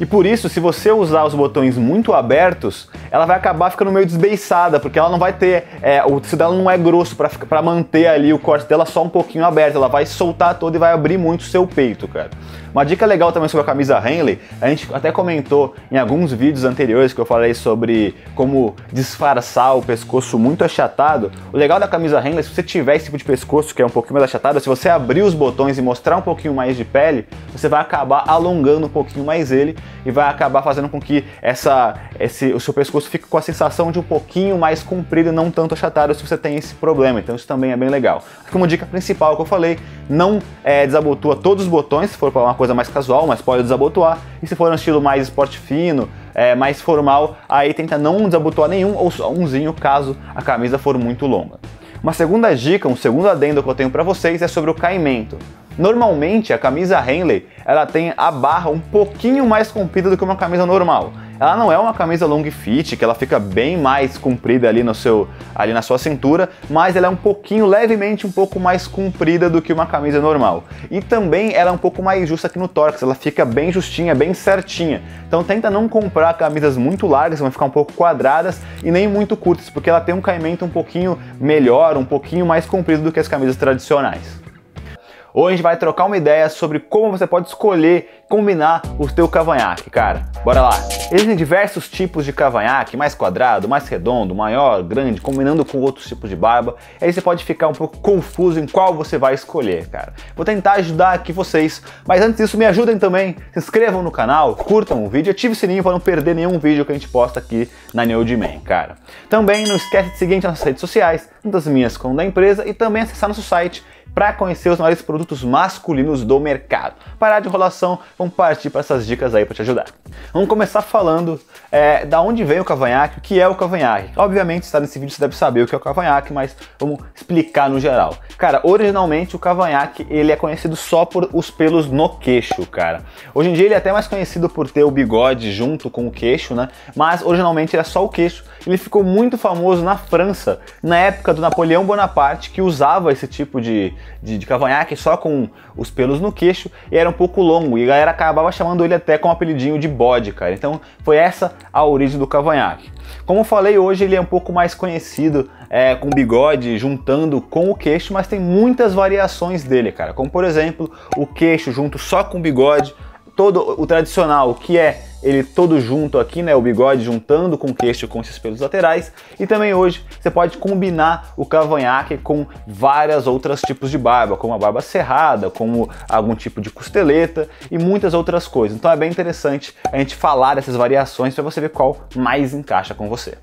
E por isso, se você usar os botões muito abertos, ela vai acabar ficando meio desbeiçada, porque ela não vai ter. É, o tecido dela não é grosso para manter ali o corte dela só um pouquinho aberto. Ela vai soltar toda e vai abrir muito o seu peito, cara. Uma dica legal também sobre a camisa Henley, a gente até comentou em alguns vídeos anteriores que eu falei sobre como disfarçar o pescoço muito achatado. O legal da camisa Henley, se você tiver esse tipo de pescoço que é um pouquinho mais achatado, se você abrir os botões e mostrar um pouquinho mais de pele, você vai acabar alongando um pouquinho mais ele e vai acabar fazendo com que essa, esse, o seu pescoço fique com a sensação de um pouquinho mais comprido e não tanto achatado se você tem esse problema. Então isso também é bem legal. Como dica principal que eu falei, não é, desabotoa todos os botões, se for para uma coisa mais casual, mas pode desabotoar. E se for um estilo mais esporte fino, é, mais formal, aí tenta não desabotoar nenhum ou só umzinho caso a camisa for muito longa. Uma segunda dica, um segundo adendo que eu tenho para vocês é sobre o caimento. Normalmente a camisa Henley ela tem a barra um pouquinho mais comprida do que uma camisa normal. Ela não é uma camisa long fit, que ela fica bem mais comprida ali no seu ali na sua cintura, mas ela é um pouquinho levemente um pouco mais comprida do que uma camisa normal. E também ela é um pouco mais justa aqui no tórax, ela fica bem justinha, bem certinha. Então tenta não comprar camisas muito largas, vão ficar um pouco quadradas e nem muito curtas, porque ela tem um caimento um pouquinho melhor, um pouquinho mais comprido do que as camisas tradicionais. Hoje a gente vai trocar uma ideia sobre como você pode escolher combinar o seu cavanhaque, cara. Bora lá! Existem diversos tipos de cavanhaque, mais quadrado, mais redondo, maior, grande, combinando com outros tipos de barba. E aí você pode ficar um pouco confuso em qual você vai escolher, cara. Vou tentar ajudar aqui vocês, mas antes disso me ajudem também, se inscrevam no canal, curtam o vídeo, ative o sininho para não perder nenhum vídeo que a gente posta aqui na Man, cara. Também não esquece de seguir nas nossas redes sociais, tanto as minhas como da empresa, e também acessar nosso site para conhecer os maiores produtos masculinos do mercado. Parar de enrolação, vamos partir para essas dicas aí para te ajudar. Vamos começar falando é, da onde vem o cavanhaque, o que é o cavanhaque. Obviamente, está nesse vídeo você deve saber o que é o cavanhaque, mas vamos explicar no geral. Cara, originalmente o cavanhaque ele é conhecido só por os pelos no queixo, cara. Hoje em dia ele é até mais conhecido por ter o bigode junto com o queixo, né? Mas originalmente era só o queixo. Ele ficou muito famoso na França, na época do Napoleão Bonaparte, que usava esse tipo de, de, de cavanhaque só com os pelos no queixo e era um pouco longo. E a galera acabava chamando ele até com o apelidinho de bode, cara. Então foi essa a origem do cavanhaque. Como falei, hoje ele é um pouco mais conhecido é, com bigode juntando com o queixo, mas tem muitas variações dele, cara. Como por exemplo, o queixo junto só com bigode, todo o tradicional, que é ele todo junto aqui, né, o bigode juntando com o queixo com esses pelos laterais. E também hoje você pode combinar o cavanhaque com várias outras tipos de barba, como a barba cerrada, como algum tipo de costeleta e muitas outras coisas. Então é bem interessante a gente falar dessas variações para você ver qual mais encaixa com você.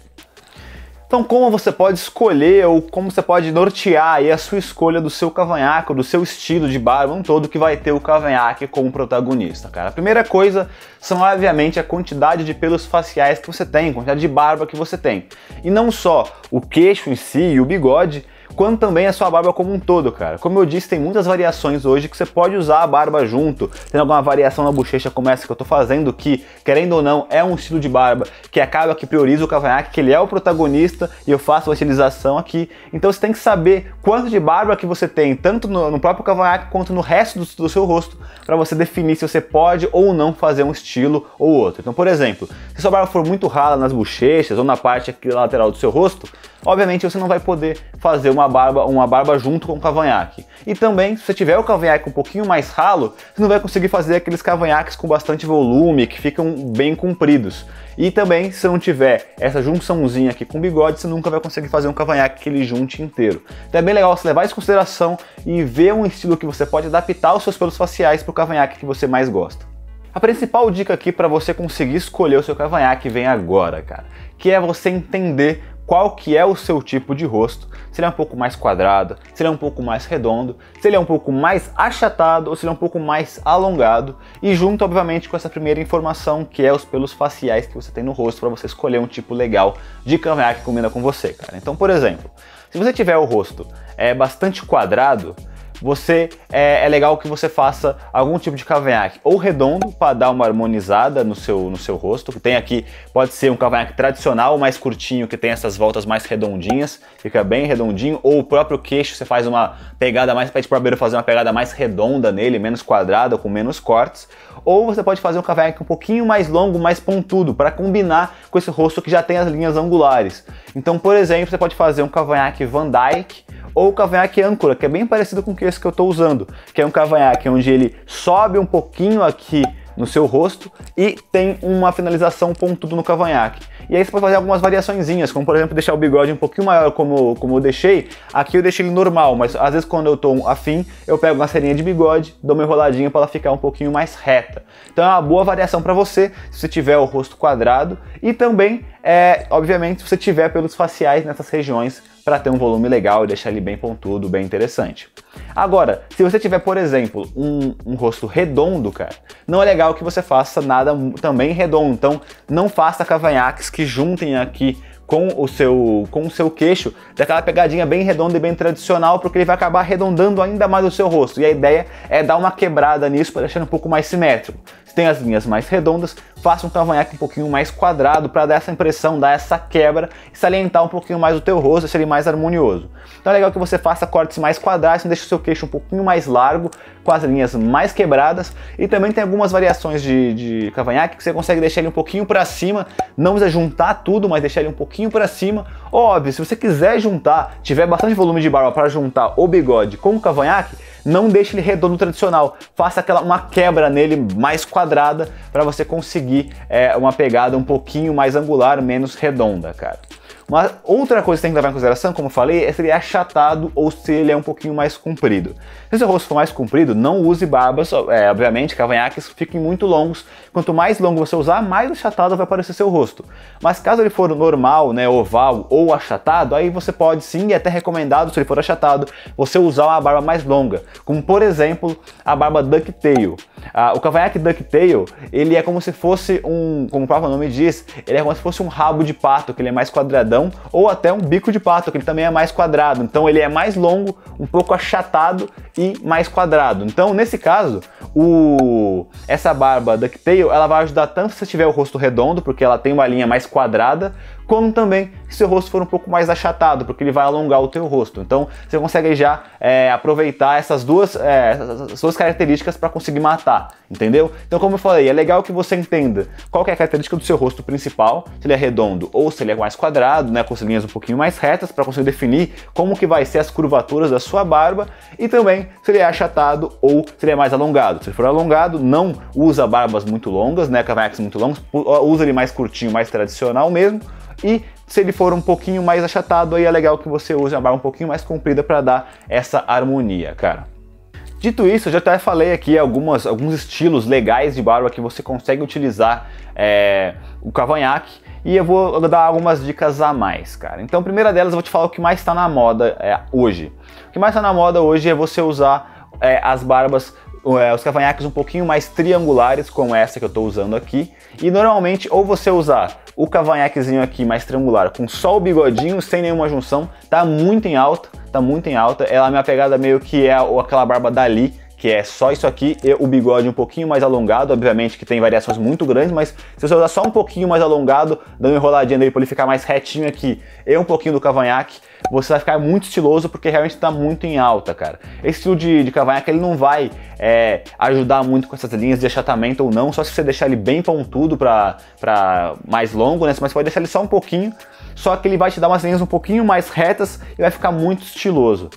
Então, como você pode escolher ou como você pode nortear aí a sua escolha do seu cavanhaque, do seu estilo de barba, um todo que vai ter o cavanhaque como protagonista, cara? A primeira coisa são, obviamente, a quantidade de pelos faciais que você tem, a quantidade de barba que você tem. E não só o queixo em si e o bigode, quanto também a sua barba como um todo, cara. Como eu disse, tem muitas variações hoje que você pode usar a barba junto. Tem alguma variação na bochecha como essa que eu tô fazendo, que, querendo ou não, é um estilo de barba que acaba que prioriza o cavanhaque, que ele é o protagonista e eu faço a utilização aqui. Então você tem que saber quanto de barba que você tem, tanto no, no próprio cavanhaque quanto no resto do, do seu rosto, para você definir se você pode ou não fazer um estilo ou outro. Então, por exemplo, se sua barba for muito rala nas bochechas ou na parte lateral do seu rosto, obviamente você não vai poder fazer uma barba, uma barba junto com o cavanhaque. E também, se você tiver o cavanhaque um pouquinho mais ralo, você não vai conseguir fazer aqueles cavanhaques com bastante volume, que ficam bem compridos. E também, se não tiver essa junçãozinha aqui com bigode, você nunca vai conseguir fazer um cavanhaque que ele junte inteiro. Então é bem legal você levar isso em consideração e ver um estilo que você pode adaptar os seus pelos faciais para o cavanhaque que você mais gosta. A principal dica aqui para você conseguir escolher o seu cavanhaque vem agora, cara, que é você entender qual que é o seu tipo de rosto, se ele é um pouco mais quadrado, se ele é um pouco mais redondo, se ele é um pouco mais achatado ou se ele é um pouco mais alongado e junto, obviamente, com essa primeira informação que é os pelos faciais que você tem no rosto para você escolher um tipo legal de cavanhaque que combina com você, cara. Então, por exemplo, se você tiver o rosto é bastante quadrado, você é, é, legal que você faça algum tipo de cavanhaque ou redondo para dar uma harmonizada no seu, no seu rosto. Tem aqui, pode ser um cavanhaque tradicional, mais curtinho, que tem essas voltas mais redondinhas, fica bem redondinho, ou o próprio queixo, você faz uma pegada mais, pede para o fazer uma pegada mais redonda nele, menos quadrada, com menos cortes. Ou você pode fazer um cavanhaque um pouquinho mais longo, mais pontudo, para combinar com esse rosto que já tem as linhas angulares. Então, por exemplo, você pode fazer um cavanhaque Van Dyke, ou o cavanhaque âncora, que é bem parecido com esse que eu estou usando, que é um cavanhaque onde ele sobe um pouquinho aqui no seu rosto e tem uma finalização pontudo no cavanhaque. E aí você pode fazer algumas variaçõezinhas, como por exemplo deixar o bigode um pouquinho maior como, como eu deixei. Aqui eu deixei ele normal, mas às vezes quando eu estou afim, eu pego uma serinha de bigode, dou uma enroladinha para ela ficar um pouquinho mais reta. Então é uma boa variação para você, se você tiver o rosto quadrado e também, é, obviamente, se você tiver pelos faciais nessas regiões para ter um volume legal e deixar ele bem pontudo, bem interessante. Agora, se você tiver, por exemplo, um, um, rosto redondo, cara, não é legal que você faça nada também redondo. Então, não faça cavanhaques que juntem aqui com o seu com o seu queixo, daquela pegadinha bem redonda e bem tradicional, porque ele vai acabar arredondando ainda mais o seu rosto. E a ideia é dar uma quebrada nisso para deixar um pouco mais simétrico tem as linhas mais redondas, faça um cavanhaque um pouquinho mais quadrado para dar essa impressão, dar essa quebra e salientar um pouquinho mais o teu rosto, ser mais harmonioso. Então é legal que você faça cortes mais quadrados, deixe o seu queixo um pouquinho mais largo, com as linhas mais quebradas e também tem algumas variações de, de cavanhaque que você consegue deixar ele um pouquinho para cima, não precisa juntar tudo, mas deixar ele um pouquinho para cima. Óbvio, se você quiser juntar, tiver bastante volume de barba para juntar o bigode com o cavanhaque, não deixe ele redondo tradicional, faça aquela uma quebra nele mais quadrada para você conseguir é, uma pegada um pouquinho mais angular, menos redonda, cara. Uma outra coisa que tem que levar em consideração, como eu falei, é se ele é achatado ou se ele é um pouquinho mais comprido. Se seu rosto for mais comprido, não use barbas, é, obviamente, cavanhaques fiquem muito longos. Quanto mais longo você usar, mais achatado vai aparecer seu rosto. Mas caso ele for normal, né, oval ou achatado, aí você pode sim, e é até recomendado, se ele for achatado, você usar uma barba mais longa. Como por exemplo, a barba ducktail. Ah, o cavanhaque ducktail, ele é como se fosse um, como o próprio nome diz, ele é como se fosse um rabo de pato, que ele é mais quadradão ou até um bico de pato, que ele também é mais quadrado. Então ele é mais longo, um pouco achatado e mais quadrado. Então nesse caso, o essa barba ducktail, ela vai ajudar tanto se tiver o rosto redondo, porque ela tem uma linha mais quadrada, como também se seu rosto for um pouco mais achatado, porque ele vai alongar o teu rosto. Então você consegue já é, aproveitar essas duas, é, essas características para conseguir matar, entendeu? Então como eu falei, é legal que você entenda qual é a característica do seu rosto principal, se ele é redondo ou se ele é mais quadrado, né, com as linhas um pouquinho mais retas, para conseguir definir como que vai ser as curvaturas da sua barba e também se ele é achatado ou se ele é mais alongado. Se ele for alongado, não usa barbas muito longas, né, cavanhaques muito longos, usa ele mais curtinho, mais tradicional mesmo, e se ele for um pouquinho mais achatado, aí é legal que você use uma barba um pouquinho mais comprida para dar essa harmonia, cara. Dito isso, eu já até falei aqui algumas, alguns estilos legais de barba que você consegue utilizar é, o cavanhaque e eu vou dar algumas dicas a mais, cara. Então, a primeira delas eu vou te falar o que mais está na moda é, hoje. O que mais está na moda hoje é você usar é, as barbas os cavanhaques um pouquinho mais triangulares, como essa que eu estou usando aqui. E normalmente, ou você usar o cavanhaquezinho aqui mais triangular com só o bigodinho, sem nenhuma junção, tá muito em alta, tá muito em alta. Ela, a minha pegada meio que é aquela barba dali, que é só isso aqui e o bigode um pouquinho mais alongado, obviamente que tem variações muito grandes, mas se você usar só um pouquinho mais alongado, dando uma enroladinha nele para ele ficar mais retinho aqui e um pouquinho do cavanhaque, você vai ficar muito estiloso porque realmente está muito em alta, cara. Esse estilo de, de cavanhaque ele não vai é, ajudar muito com essas linhas de achatamento ou não, só se você deixar ele bem pontudo para mais longo, né? Mas você pode deixar ele só um pouquinho, só que ele vai te dar umas linhas um pouquinho mais retas e vai ficar muito estiloso.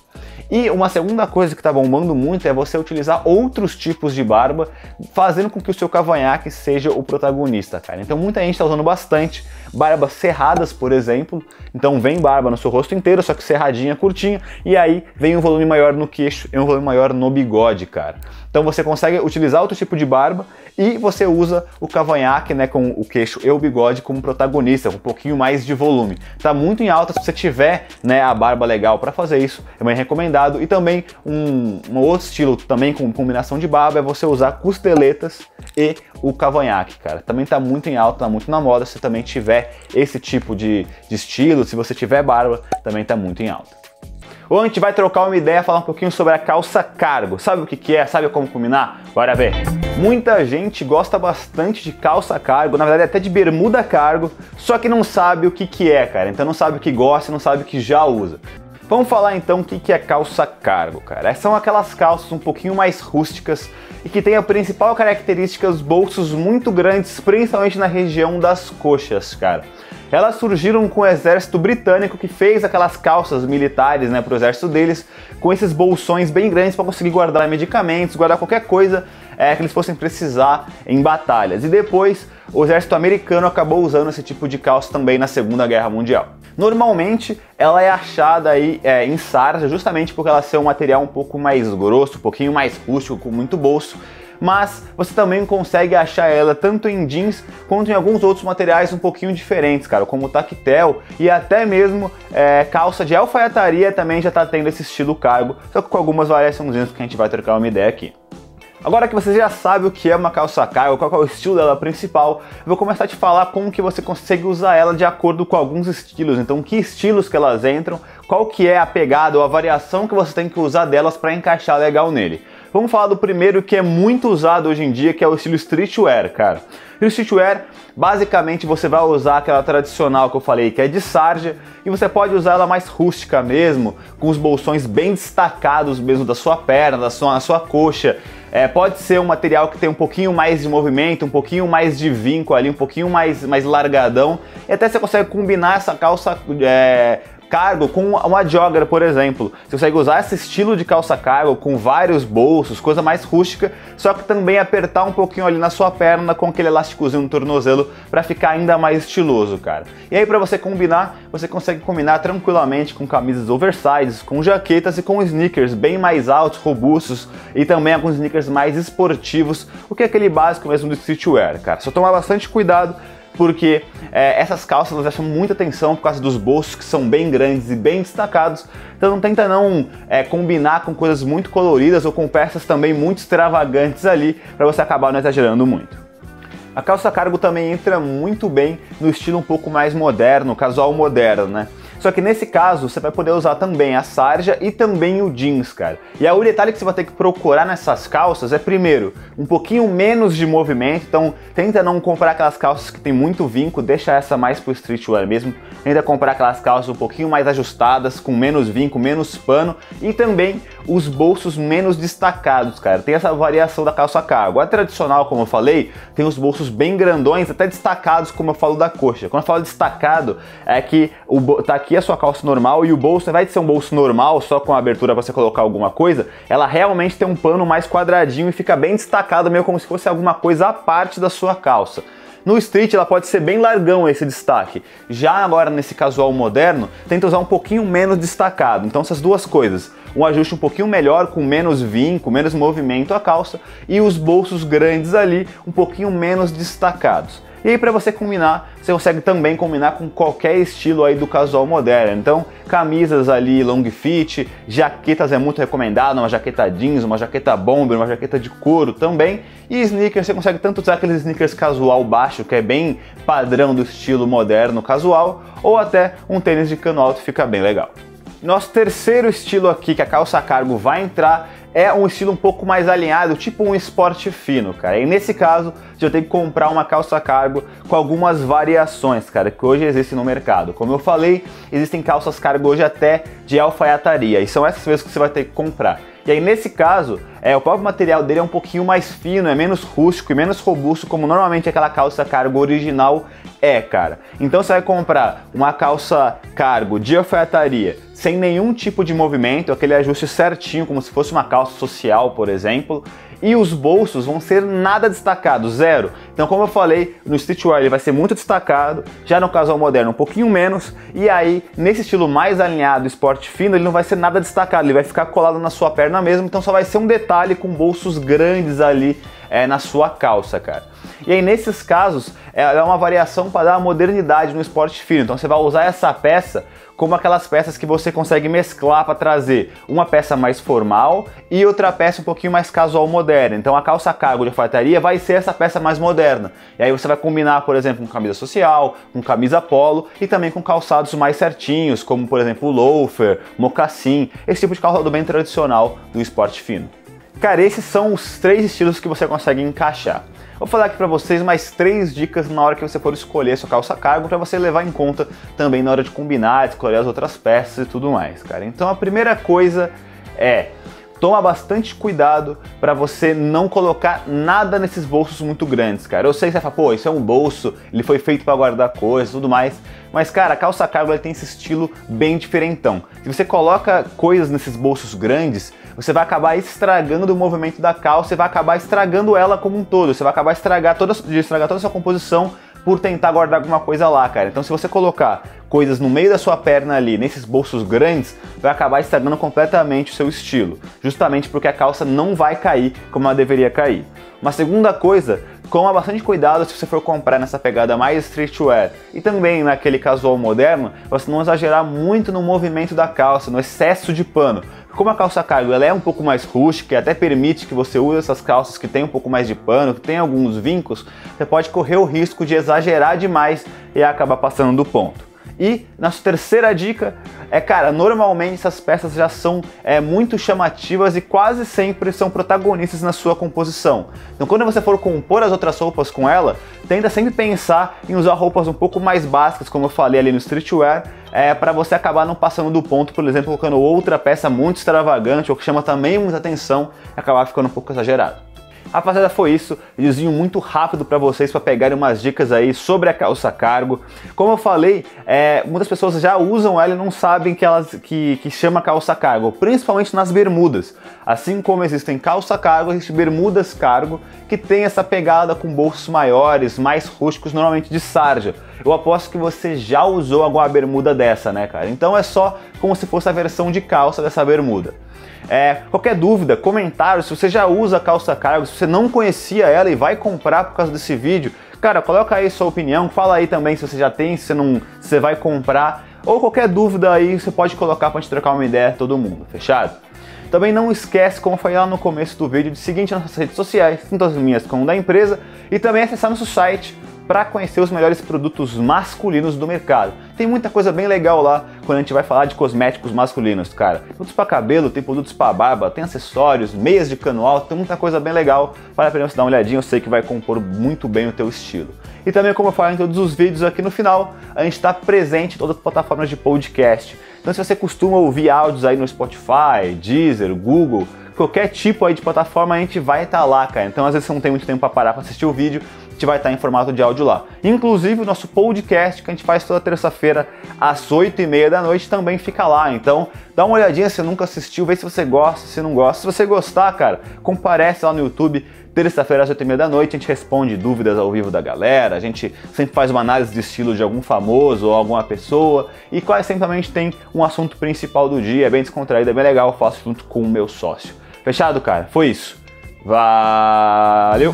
E uma segunda coisa que está bombando muito é você utilizar outros tipos de barba, fazendo com que o seu cavanhaque seja o protagonista, cara. Então muita gente está usando bastante barbas cerradas, por exemplo. Então vem barba no seu rosto inteiro, só que cerradinha, curtinha, e aí vem um volume maior no queixo e um volume maior no bigode, cara. Então você consegue utilizar outro tipo de barba e você usa o cavanhaque, né, com o queixo e o bigode como protagonista, um pouquinho mais de volume. Tá muito em alta, se você tiver, né, a barba legal para fazer isso, é bem recomendado. E também um, um outro estilo também com combinação de barba é você usar costeletas e o cavanhaque, cara. Também tá muito em alta, tá muito na moda, se também tiver esse tipo de, de estilo, se você tiver barba, também tá muito em alta. Ou a gente vai trocar uma ideia, falar um pouquinho sobre a calça cargo. Sabe o que, que é? Sabe como combinar? Bora ver. Muita gente gosta bastante de calça cargo, na verdade até de bermuda cargo, só que não sabe o que, que é, cara. Então não sabe o que gosta, não sabe o que já usa. Vamos falar então o que é calça cargo, cara. São aquelas calças um pouquinho mais rústicas e que tem a principal característica os bolsos muito grandes, principalmente na região das coxas, cara elas surgiram com o exército britânico que fez aquelas calças militares, né, para o exército deles, com esses bolsões bem grandes para conseguir guardar medicamentos, guardar qualquer coisa é, que eles fossem precisar em batalhas. E depois o exército americano acabou usando esse tipo de calça também na Segunda Guerra Mundial. Normalmente ela é achada aí é, em sarja justamente porque ela ser um material um pouco mais grosso, um pouquinho mais rústico, com muito bolso mas você também consegue achar ela tanto em jeans quanto em alguns outros materiais um pouquinho diferentes, cara, como tactel e até mesmo é, calça de alfaiataria também já está tendo esse estilo cargo, só que com algumas variações que a gente vai trocar uma ideia aqui. Agora que você já sabe o que é uma calça cargo, qual é o estilo dela principal, eu vou começar a te falar como que você consegue usar ela de acordo com alguns estilos. Então, que estilos que elas entram, qual que é a pegada ou a variação que você tem que usar delas para encaixar legal nele. Vamos falar do primeiro que é muito usado hoje em dia, que é o estilo streetwear, cara. E o streetwear, basicamente você vai usar aquela tradicional que eu falei, que é de sarja, e você pode usar ela mais rústica mesmo, com os bolsões bem destacados mesmo da sua perna, da sua, da sua coxa. É, pode ser um material que tem um pouquinho mais de movimento, um pouquinho mais de vinco ali, um pouquinho mais, mais largadão. E até você consegue combinar essa calça é, cargo com uma jogger, por exemplo. Você consegue usar esse estilo de calça cargo com vários bolsos, coisa mais rústica, só que também apertar um pouquinho ali na sua perna com aquele elásticozinho no tornozelo para ficar ainda mais estiloso, cara. E aí para você combinar, você consegue combinar tranquilamente com camisas oversized, com jaquetas e com sneakers bem mais altos, robustos e também alguns sneakers mais esportivos, o que é aquele básico mesmo do streetwear, cara. Só tomar bastante cuidado porque é, essas calças elas chamam muita atenção por causa dos bolsos que são bem grandes e bem destacados. Então não tenta não é, combinar com coisas muito coloridas ou com peças também muito extravagantes ali para você acabar não exagerando muito. A calça cargo também entra muito bem no estilo um pouco mais moderno, casual moderno, né? Só que nesse caso você vai poder usar também a sarja e também o jeans, cara. E aí o detalhe que você vai ter que procurar nessas calças é primeiro, um pouquinho menos de movimento, então tenta não comprar aquelas calças que tem muito vinco, deixa essa mais pro streetwear mesmo. Tenta comprar aquelas calças um pouquinho mais ajustadas, com menos vinco, menos pano e também os bolsos menos destacados, cara. Tem essa variação da calça cargo. A tradicional, como eu falei, tem os bolsos bem grandões, até destacados, como eu falo da coxa. Quando eu falo destacado, é que o, tá aqui a sua calça normal e o bolso, ao invés de ser um bolso normal, só com a abertura para você colocar alguma coisa, ela realmente tem um pano mais quadradinho e fica bem destacado, meio como se fosse alguma coisa à parte da sua calça. No street ela pode ser bem largão esse destaque. Já agora nesse casual moderno, tenta usar um pouquinho menos destacado. Então essas duas coisas, um ajuste um pouquinho melhor, com menos vinco, menos movimento a calça e os bolsos grandes ali, um pouquinho menos destacados. E aí para você combinar, você consegue também combinar com qualquer estilo aí do casual moderno. Então, camisas ali long fit, jaquetas é muito recomendado, uma jaqueta jeans, uma jaqueta bomber, uma jaqueta de couro também. E sneakers, você consegue tanto usar aqueles sneakers casual baixo, que é bem padrão do estilo moderno casual, ou até um tênis de cano alto fica bem legal. Nosso terceiro estilo aqui que a calça cargo vai entrar é um estilo um pouco mais alinhado, tipo um esporte fino, cara. E nesse caso, já tem que comprar uma calça cargo com algumas variações, cara, que hoje existem no mercado. Como eu falei, existem calças cargo hoje até de alfaiataria, e são essas vezes que você vai ter que comprar. E aí nesse caso, é, o próprio material dele é um pouquinho mais fino, é menos rústico e menos robusto, como normalmente aquela calça cargo original é, cara. Então você vai comprar uma calça cargo de alfaiataria sem nenhum tipo de movimento, aquele ajuste certinho, como se fosse uma calça social, por exemplo, e os bolsos vão ser nada destacados, zero. Então, como eu falei, no streetwear ele vai ser muito destacado, já no casual moderno um pouquinho menos, e aí nesse estilo mais alinhado, esporte fino, ele não vai ser nada destacado, ele vai ficar colado na sua perna mesmo, então só vai ser um detalhe com bolsos grandes ali é, na sua calça, cara. E aí nesses casos, é uma variação para dar modernidade no esporte fino. Então você vai usar essa peça como aquelas peças que você consegue mesclar para trazer uma peça mais formal e outra peça um pouquinho mais casual moderna. Então a calça cargo de alfaiataria vai ser essa peça mais moderna. E aí você vai combinar, por exemplo, com camisa social, com camisa polo e também com calçados mais certinhos, como por exemplo loafer, mocassim, esse tipo de calçado bem tradicional do esporte fino. Cara, esses são os três estilos que você consegue encaixar. Vou falar aqui para vocês mais três dicas na hora que você for escolher sua calça cargo para você levar em conta também na hora de combinar, escolher as outras peças e tudo mais, cara. Então a primeira coisa é toma bastante cuidado para você não colocar nada nesses bolsos muito grandes, cara. Eu sei que você fala, pô, isso é um bolso, ele foi feito para guardar coisas tudo mais, mas cara, a calça cargo tem esse estilo bem diferentão. Se você coloca coisas nesses bolsos grandes, você vai acabar estragando o movimento da calça e vai acabar estragando ela como um todo. Você vai acabar estragar toda, de estragar toda a sua composição por tentar guardar alguma coisa lá, cara. Então, se você colocar coisas no meio da sua perna ali, nesses bolsos grandes, vai acabar estragando completamente o seu estilo, justamente porque a calça não vai cair como ela deveria cair. Uma segunda coisa, Coma bastante cuidado se você for comprar nessa pegada mais streetwear e também naquele casual moderno, você não exagerar muito no movimento da calça, no excesso de pano. Como a calça cargo ela é um pouco mais rústica e até permite que você use essas calças que tem um pouco mais de pano, que tem alguns vincos, você pode correr o risco de exagerar demais e acabar passando do ponto. E nossa terceira dica é, cara, normalmente essas peças já são é, muito chamativas e quase sempre são protagonistas na sua composição. Então quando você for compor as outras roupas com ela, tenta sempre pensar em usar roupas um pouco mais básicas, como eu falei ali no streetwear, é, para você acabar não passando do ponto, por exemplo, colocando outra peça muito extravagante ou que chama também muita atenção e acabar ficando um pouco exagerado. Rapaziada, foi isso. Videozinho muito rápido para vocês para pegarem umas dicas aí sobre a calça cargo. Como eu falei, é, muitas pessoas já usam ela e não sabem que elas que, que chama calça cargo, principalmente nas bermudas. Assim como existem calça cargo, existem bermudas cargo que tem essa pegada com bolsos maiores, mais rústicos, normalmente de sarja. Eu aposto que você já usou alguma bermuda dessa, né, cara? Então é só como se fosse a versão de calça dessa bermuda. É, qualquer dúvida, comentário, se você já usa a calça cargo, se você não conhecia ela e vai comprar por causa desse vídeo, cara, coloca aí sua opinião, fala aí também se você já tem, se você não, se você vai comprar, ou qualquer dúvida aí você pode colocar para gente trocar uma ideia todo mundo, fechado? Também não esquece, como foi lá no começo do vídeo, de seguir nas nossas redes sociais, tanto as minhas como da empresa, e também acessar nosso site para conhecer os melhores produtos masculinos do mercado. Tem muita coisa bem legal lá quando a gente vai falar de cosméticos masculinos, cara. Produtos para cabelo, tem produtos para barba, tem acessórios, meias de cano alto, tem muita coisa bem legal. Vale a pena você dar uma olhadinha, eu sei que vai compor muito bem o teu estilo. E também, como eu falo em todos os vídeos aqui no final, a gente está presente em todas as plataformas de podcast. Então, se você costuma ouvir áudios aí no Spotify, Deezer, Google, qualquer tipo aí de plataforma, a gente vai estar tá lá, cara. Então, às vezes você não tem muito tempo para parar para assistir o vídeo, gente vai estar em formato de áudio lá. Inclusive o nosso podcast que a gente faz toda terça-feira às 8 e meia da noite também fica lá. Então dá uma olhadinha se nunca assistiu, vê se você gosta, se não gosta. Se você gostar, cara, comparece lá no YouTube. Terça-feira às 8 e meia da noite a gente responde dúvidas ao vivo da galera, a gente sempre faz uma análise de estilo de algum famoso ou alguma pessoa e quase sempre a gente tem um assunto principal do dia, é bem descontraído, é bem legal, eu faço junto com o meu sócio. Fechado, cara? Foi isso. Valeu!